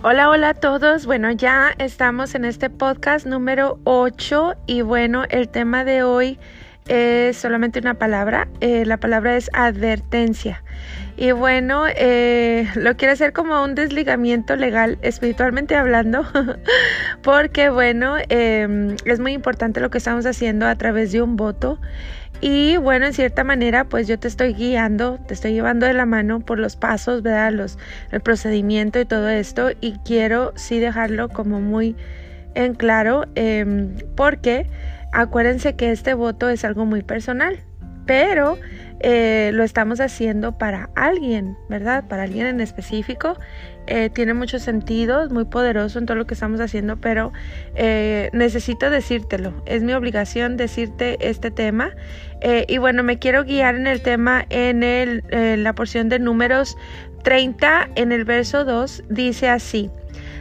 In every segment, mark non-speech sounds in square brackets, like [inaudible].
Hola, hola a todos. Bueno, ya estamos en este podcast número 8 y bueno, el tema de hoy es solamente una palabra. Eh, la palabra es advertencia. Y bueno, eh, lo quiero hacer como un desligamiento legal, espiritualmente hablando, [laughs] porque bueno, em, es muy importante lo que estamos haciendo a través de un voto. Y bueno, en cierta manera, pues yo te estoy guiando, te estoy llevando de la mano por los pasos, ¿verdad? Los, el procedimiento y todo esto. Y quiero sí dejarlo como muy en claro, eh, porque acuérdense que este voto es algo muy personal, pero eh, lo estamos haciendo para alguien, ¿verdad? Para alguien en específico. Eh, tiene mucho sentido, muy poderoso en todo lo que estamos haciendo, pero eh, necesito decírtelo. Es mi obligación decirte este tema. y bueno, me quiero guiar en el tema en, el, en la porción de números 30, en el verso 2, dice así.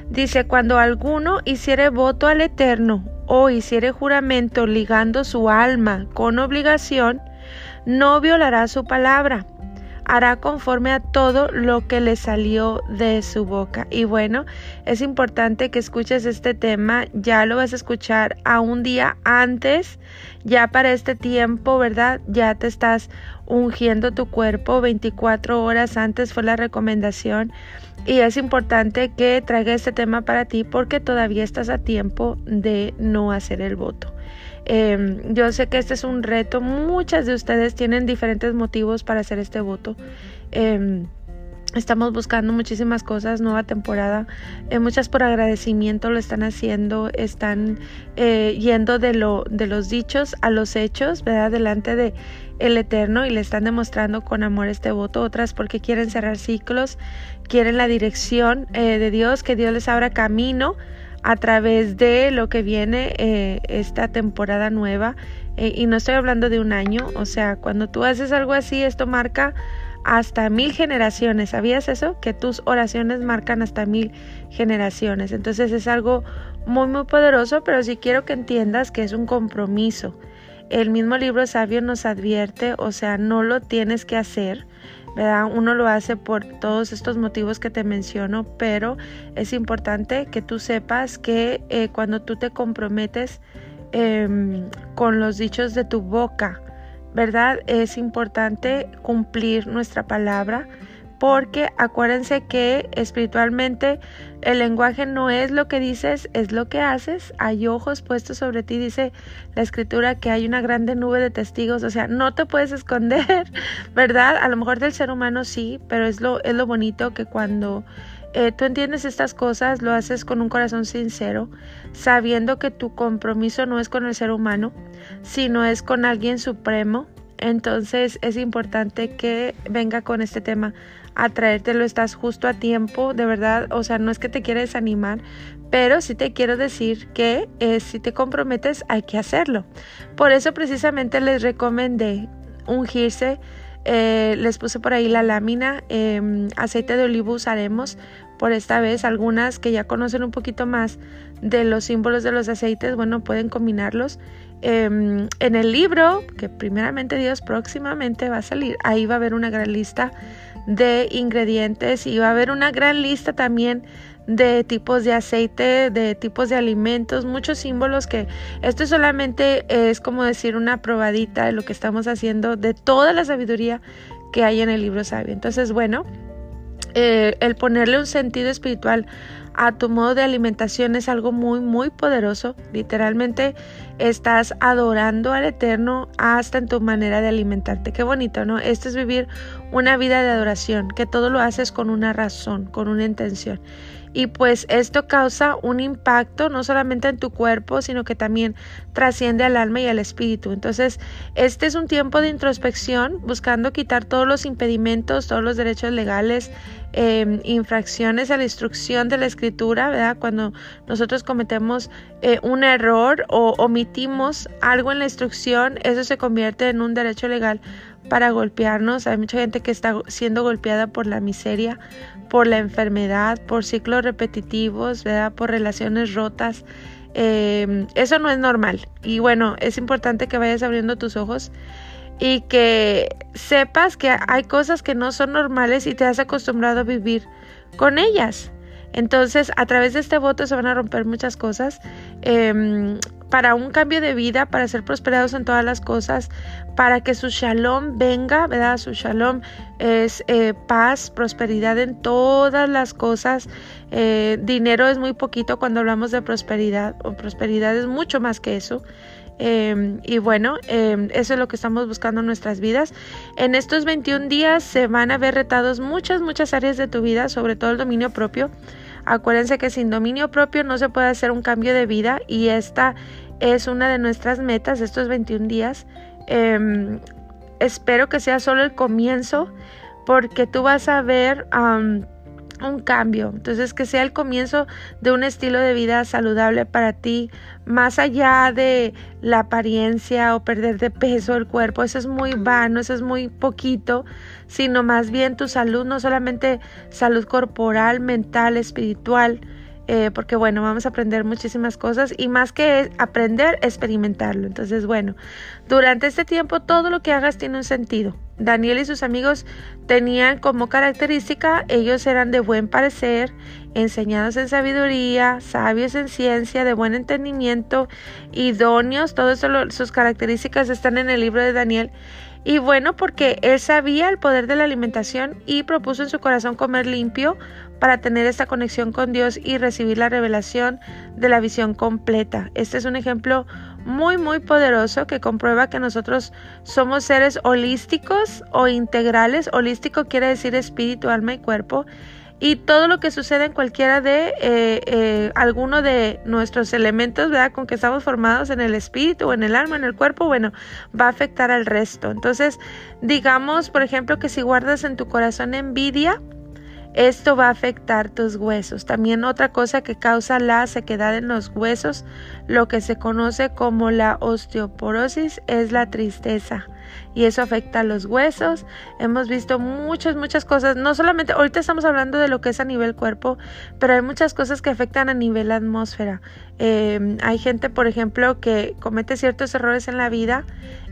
Dice, cuando alguno hiciere voto al Eterno o hiciere juramento ligando su alma con obligación, no violará su palabra, hará conforme a todo lo que le salió de su boca. Y bueno, es importante que escuches este tema, ya lo vas a escuchar a un día antes, ya para este tiempo, ¿verdad? Ya te estás ungiendo tu cuerpo, 24 horas antes fue la recomendación. Y es importante que traiga este tema para ti porque todavía estás a tiempo de no hacer el voto. Em, yo sé que este es un reto. Muchas de ustedes tienen diferentes motivos para hacer este voto. Em, estamos buscando muchísimas cosas, nueva temporada. Eh, muchas por agradecimiento lo están haciendo, están eh, yendo de, lo, de los dichos a los hechos, ¿verdad? Delante de el Eterno y le están demostrando con amor este voto. Otras porque quieren cerrar ciclos, quieren la dirección eh, de Dios, que Dios les abra camino a través de lo que viene eh, esta temporada nueva. Eh, y no estoy hablando de un año, o sea, cuando tú haces algo así, esto marca hasta mil generaciones. ¿Sabías eso? Que tus oraciones marcan hasta mil generaciones. Entonces es algo muy, muy poderoso, pero sí quiero que entiendas que es un compromiso. El mismo libro sabio nos advierte, o sea, no lo tienes que hacer, uno lo hace por todos estos motivos que te menciono, pero es importante que tú sepas que eh, cuando tú te comprometes em, con los dichos de tu boca, ¿verdad? Es importante cumplir nuestra palabra porque acuérdense que espiritualmente el lenguaje no es lo que dices, es lo que haces. Hay ojos puestos sobre ti, dice la escritura que hay una grande nube de testigos, o sea, no te puedes esconder, [laughs] ¿verdad? A lo mejor del ser humano sí, pero es lo, es lo bonito que cuando eh, tú entiendes estas cosas, lo haces con un corazón sincero, sabiendo que tu compromiso no es con el ser humano, sino es con alguien supremo, entonces es importante que venga con este tema. A traértelo, estás justo a tiempo, de verdad, o sea, no es que te quiera desanimar, pero sí te quiero decir que eh, si te comprometes hay que hacerlo. Por eso precisamente les recomendé ungirse, eh, les puse por ahí la lámina, em, aceite de olivo usaremos por esta vez, algunas que ya conocen un poquito más de los símbolos de los aceites, bueno, pueden combinarlos Em, en el libro, que primeramente Dios próximamente va a salir, ahí va a haber una gran lista de ingredientes y va a haber una gran lista también de tipos de aceite, de tipos de alimentos, muchos símbolos que esto solamente es como decir una probadita de lo que estamos haciendo, de toda la sabiduría que hay en el libro sabio. Entonces, bueno, eh, el ponerle un sentido espiritual a tu modo de alimentación es algo muy, muy poderoso. Literalmente estás adorando al Eterno hasta en tu manera de alimentarte. Qué bonito, ¿no? Esto es vivir una vida de adoración, que todo lo haces con una razón, con una intención y pues esto causa un impacto no solamente en tu cuerpo, sino que también trasciende al alma y al espíritu. Entonces, este es un tiempo de introspección, buscando quitar todos los impedimentos, todos los derechos legales, em, infracciones a la instrucción de la escritura, ¿verdad? Cuando nosotros cometemos eh, un error o omitimos algo en la instrucción, eso se convierte en un derecho legal para golpearnos. Hay mucha gente que está siendo golpeada por la miseria, por la enfermedad, por ciclos repetitivos, por relaciones rotas. Em, eso no es normal. Y bueno, es importante que vayas abriendo tus ojos y que sepas que hay cosas que no son normales y te has acostumbrado a vivir con ellas. Entonces, a través de este voto se van a romper muchas cosas. Em, para un cambio de vida, para ser prosperados en todas las cosas, para que su shalom venga, ¿verdad? Su shalom es eh, paz, prosperidad en todas las cosas. Eh, dinero es muy poquito cuando hablamos de prosperidad, o prosperidad es mucho más que eso. Em, y bueno, em, eso es lo que estamos buscando en nuestras vidas. En estos 21 días se van a ver retados muchas, muchas áreas de tu vida, sobre todo el dominio propio. Acuérdense que sin dominio propio no se puede hacer un cambio de vida y esta es una de nuestras metas estos 21 días. Em, espero que sea solo el comienzo porque tú vas a ver un cambio. Entonces, que sea el comienzo de un estilo de vida saludable para ti, más allá de la apariencia o perder de peso el cuerpo. Eso es muy vano, eso es muy poquito, sino más bien tu salud, no solamente salud corporal, mental, espiritual. Eh, porque bueno, vamos a aprender muchísimas cosas y más que aprender, experimentarlo. Entonces, bueno, durante este tiempo todo lo que hagas tiene un sentido. Daniel y sus amigos tenían como característica, ellos eran de buen parecer, enseñados en sabiduría, sabios en ciencia, de buen entendimiento, idóneos, todas sus características están en el libro de Daniel. Y bueno, porque él sabía el poder de la alimentación y propuso en su corazón comer limpio para tener esta conexión con Dios y recibir la revelación de la visión completa. Este es un ejemplo muy, muy poderoso que comprueba que nosotros somos seres holísticos o integrales. Holístico quiere decir espíritu, alma y cuerpo. Y todo lo que sucede en cualquiera de eh, eh, alguno de nuestros elementos, ¿verdad? Con que estamos formados en el espíritu, o en el alma, en el cuerpo, bueno, va a afectar al resto. Entonces, digamos, por ejemplo, que si guardas en tu corazón envidia, esto va a afectar tus huesos. También otra cosa que causa la sequedad en los huesos, lo que se conoce como la osteoporosis, es la tristeza. Y eso afecta a los huesos. Hemos visto muchas, muchas cosas. No solamente, ahorita estamos hablando de lo que es a nivel cuerpo, pero hay muchas cosas que afectan a nivel atmósfera. Em, hay gente, por ejemplo, que comete ciertos errores en la vida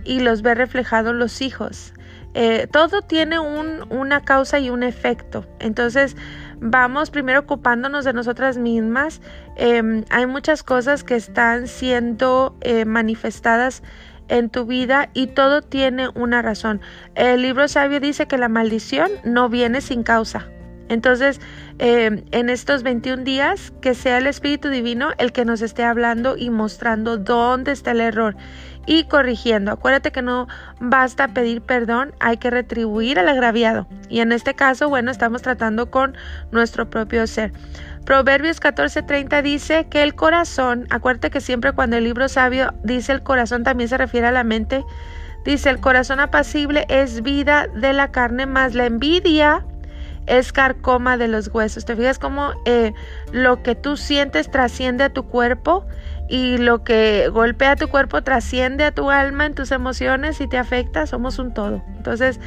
y los ve reflejados los hijos. Eh, todo tiene un, una causa y un efecto. Entonces, vamos primero ocupándonos de nosotras mismas. Em, hay muchas cosas que están siendo eh, manifestadas en tu vida y todo tiene una razón. El libro sabio dice que la maldición no viene sin causa. Entonces, em, en estos 21 días, que sea el Espíritu Divino el que nos esté hablando y mostrando dónde está el error y corrigiendo. Acuérdate que no basta pedir perdón, hay que retribuir al agraviado. Y en este caso, bueno, estamos tratando con nuestro propio ser. Proverbios 14:30 dice que el corazón, acuérdate que siempre cuando el libro sabio dice el corazón también se refiere a la mente. Dice, el corazón apacible es vida de la carne, más la envidia es carcoma de los huesos. ¿Te fijas cómo eh, lo que tú sientes trasciende a tu cuerpo? y lo que golpea tu cuerpo trasciende a tu alma en tus emociones y te afecta, somos un todo. Entonces,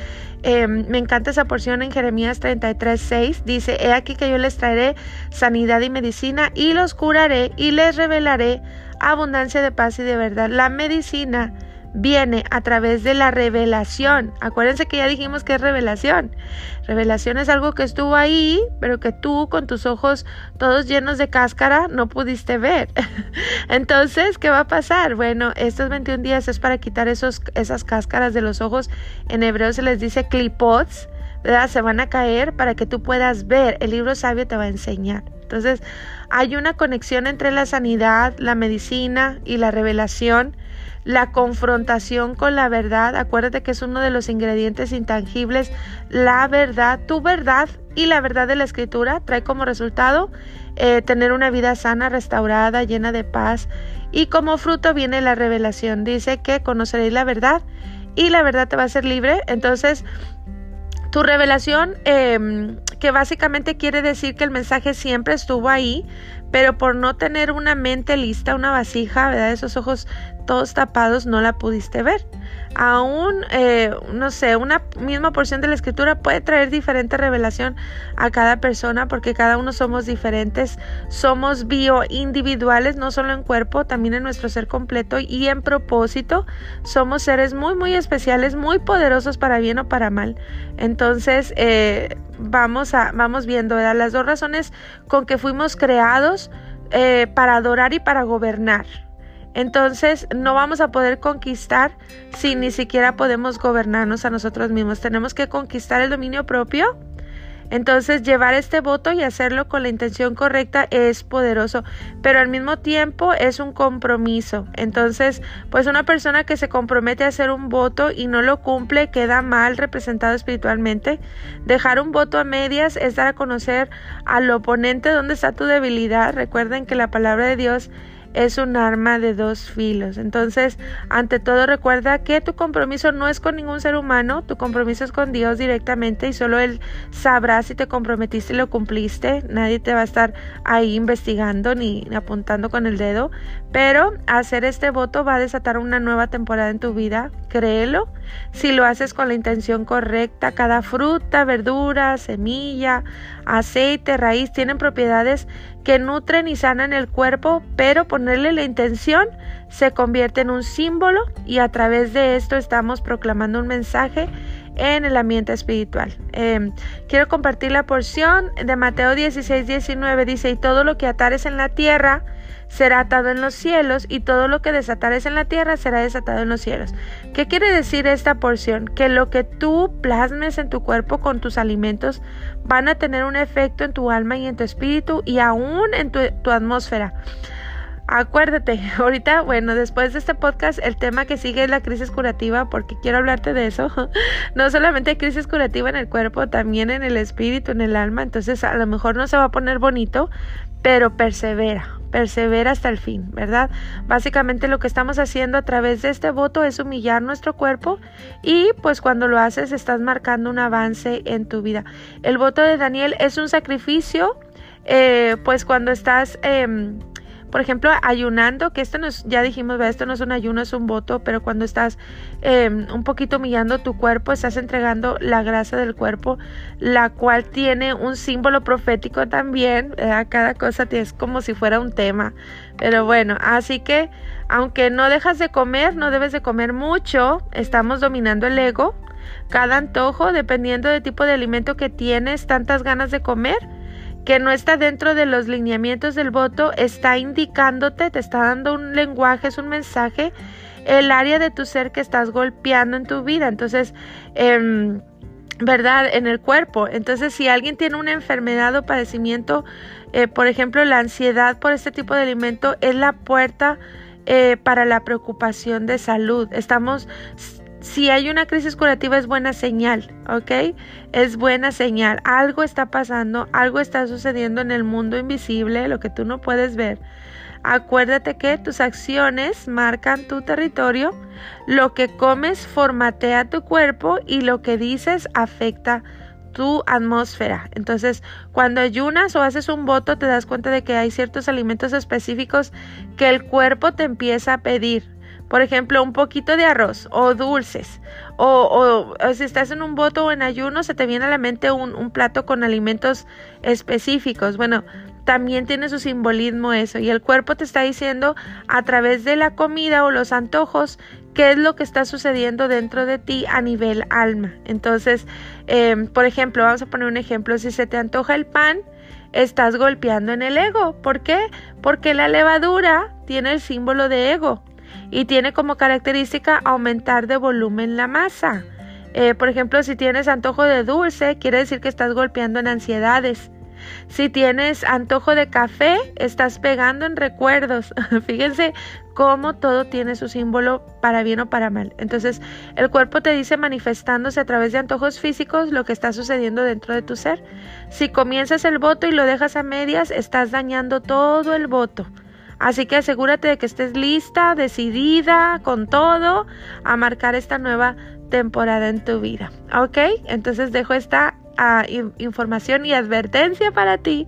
em, me encanta esa porción en Jeremías 33, 6. Dice, he aquí que yo les traeré sanidad y medicina y los curaré y les revelaré abundancia de paz y de verdad. La medicina viene a través de la revelación. Acuérdense que ya dijimos que es revelación. Revelación es algo que estuvo ahí, pero que tú con tus ojos todos llenos de cáscara no pudiste ver. [laughs] Entonces, ¿qué va a pasar? Bueno, estos 21 días es para quitar esos, esas cáscaras de los ojos. En hebreo se les dice clipots, ¿verdad? Se van a caer para que tú puedas ver. El libro sabio te va a enseñar. Entonces, hay una conexión entre la sanidad, la medicina y la revelación la confrontación con la verdad, acuérdate que es uno de los ingredientes intangibles, la verdad, tu verdad y la verdad de la escritura trae como resultado eh, tener una vida sana, restaurada, llena de paz y como fruto viene la revelación. Dice que conoceréis la verdad y la verdad te va a hacer libre. Entonces, tu revelación, em, que básicamente quiere decir que el mensaje siempre estuvo ahí, pero por no tener una mente lista, una vasija, ¿verdad? Esos ojos todos tapados no la pudiste ver. Aún, eh, no sé, una misma porción de la escritura puede traer diferente revelación a cada persona porque cada uno somos diferentes, somos bioindividuales, no solo en cuerpo, también en nuestro ser completo y en propósito. Somos seres muy, muy especiales, muy poderosos para bien o para mal. Entonces, eh, vamos a, vamos viendo. Las dos razones con que fuimos creados eh, para adorar y para gobernar. Entonces no vamos a poder conquistar si ni siquiera podemos gobernarnos a nosotros mismos. Tenemos que conquistar el dominio propio entonces, llevar este voto y hacerlo con la intención correcta es poderoso, pero al mismo tiempo es un compromiso. Entonces, pues una persona que se compromete a hacer un voto y no lo cumple queda mal representado espiritualmente. Dejar un voto a medias es dar a conocer al oponente dónde está tu debilidad. Recuerden que la palabra de Dios es un arma de dos filos. Entonces, ante todo recuerda que tu compromiso no es con ningún ser humano, tu compromiso es con Dios directamente y solo Él sabrá si te comprometiste y lo cumpliste. Nadie te va a estar ahí investigando ni apuntando con el dedo, pero hacer este voto va a desatar una nueva temporada en tu vida, créelo. Si lo haces con la intención correcta, cada fruta, verdura, semilla, aceite, raíz tienen propiedades que nutren y sanan el cuerpo, pero ponerle la intención se convierte en un símbolo y a través de esto estamos proclamando un mensaje en el ambiente espiritual. Em, quiero compartir la porción de Mateo 16, 19. Dice, y todo lo que atares en la tierra será atado en los cielos, y todo lo que desatares en la tierra será desatado en los cielos. ¿Qué quiere decir esta porción? Que lo que tú plasmes en tu cuerpo con tus alimentos van a tener un efecto en tu alma y en tu espíritu y aún en tu, tu atmósfera. Acuérdate, [laughs] ahorita, bueno, después de este podcast, el tema que sigue es la crisis curativa, porque quiero hablarte de eso. [laughs] No solamente crisis curativa en el cuerpo, también en el espíritu, en el alma. Entonces, a lo mejor no se va a poner bonito, pero persevera, persevera hasta el fin, ¿verdad? Básicamente lo que estamos haciendo a través de este voto es humillar nuestro cuerpo y pues cuando lo haces estás marcando un avance en tu vida. El voto de Daniel es un sacrificio, eh, pues cuando estás... Eh, por ejemplo, ayunando, que esto no es, ya dijimos, esto no es un ayuno, es un voto, pero cuando estás em, un poquito humillando tu cuerpo, estás entregando la grasa del cuerpo, la cual tiene un símbolo profético también, cada cosa es como si fuera un tema, pero bueno, así que aunque no dejas de comer, no debes de comer mucho, estamos dominando el ego, cada antojo, dependiendo del tipo de alimento que tienes, tantas ganas de comer, que no está dentro de los lineamientos del voto, está indicándote, te está dando un lenguaje, es un mensaje, el área de tu ser que estás golpeando en tu vida. Entonces, em, ¿verdad? En el cuerpo. Entonces, si alguien tiene una enfermedad o padecimiento, eh, por ejemplo, la ansiedad por este tipo de alimento es la puerta eh, para la preocupación de salud. Estamos si hay una crisis curativa es buena señal, ¿ok? Es buena señal. Algo está pasando, algo está sucediendo en el mundo invisible, lo que tú no puedes ver. Acuérdate que tus acciones marcan tu territorio, lo que comes formatea tu cuerpo y lo que dices afecta tu atmósfera. Entonces, cuando ayunas o haces un voto, te das cuenta de que hay ciertos alimentos específicos que el cuerpo te empieza a pedir. Por ejemplo, un poquito de arroz o dulces. O, si estás en un voto o en ayuno, se te viene a la mente un, un plato con alimentos específicos. Bueno, también tiene su simbolismo eso. Y el cuerpo te está diciendo a través de la comida o los antojos qué es lo que está sucediendo dentro de ti a nivel alma. Entonces, em, por ejemplo, vamos a poner un ejemplo. Si se te antoja el pan, estás golpeando en el ego. ¿Por qué? Porque la levadura tiene el símbolo de ego y tiene como característica aumentar de volumen la masa. Eh, por ejemplo, si tienes antojo de dulce, quiere decir que estás golpeando en ansiedades. Si tienes antojo de café, estás pegando en recuerdos. [laughs] Fíjense cómo todo tiene su símbolo para bien o para mal. Entonces, el cuerpo te dice manifestándose a través de antojos físicos lo que está sucediendo dentro de tu ser. Si comienzas el voto y lo dejas a medias, estás dañando todo el voto. Así que asegúrate de que estés lista, decidida, con todo, a marcar esta nueva temporada en tu vida. ¿Ok? Entonces dejo esta ah, información y advertencia para ti.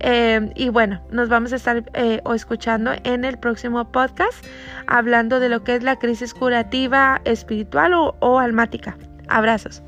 Em, y bueno, nos vamos a estar eh, o escuchando en el próximo podcast hablando de lo que es la crisis curativa espiritual o, o almática. Abrazos.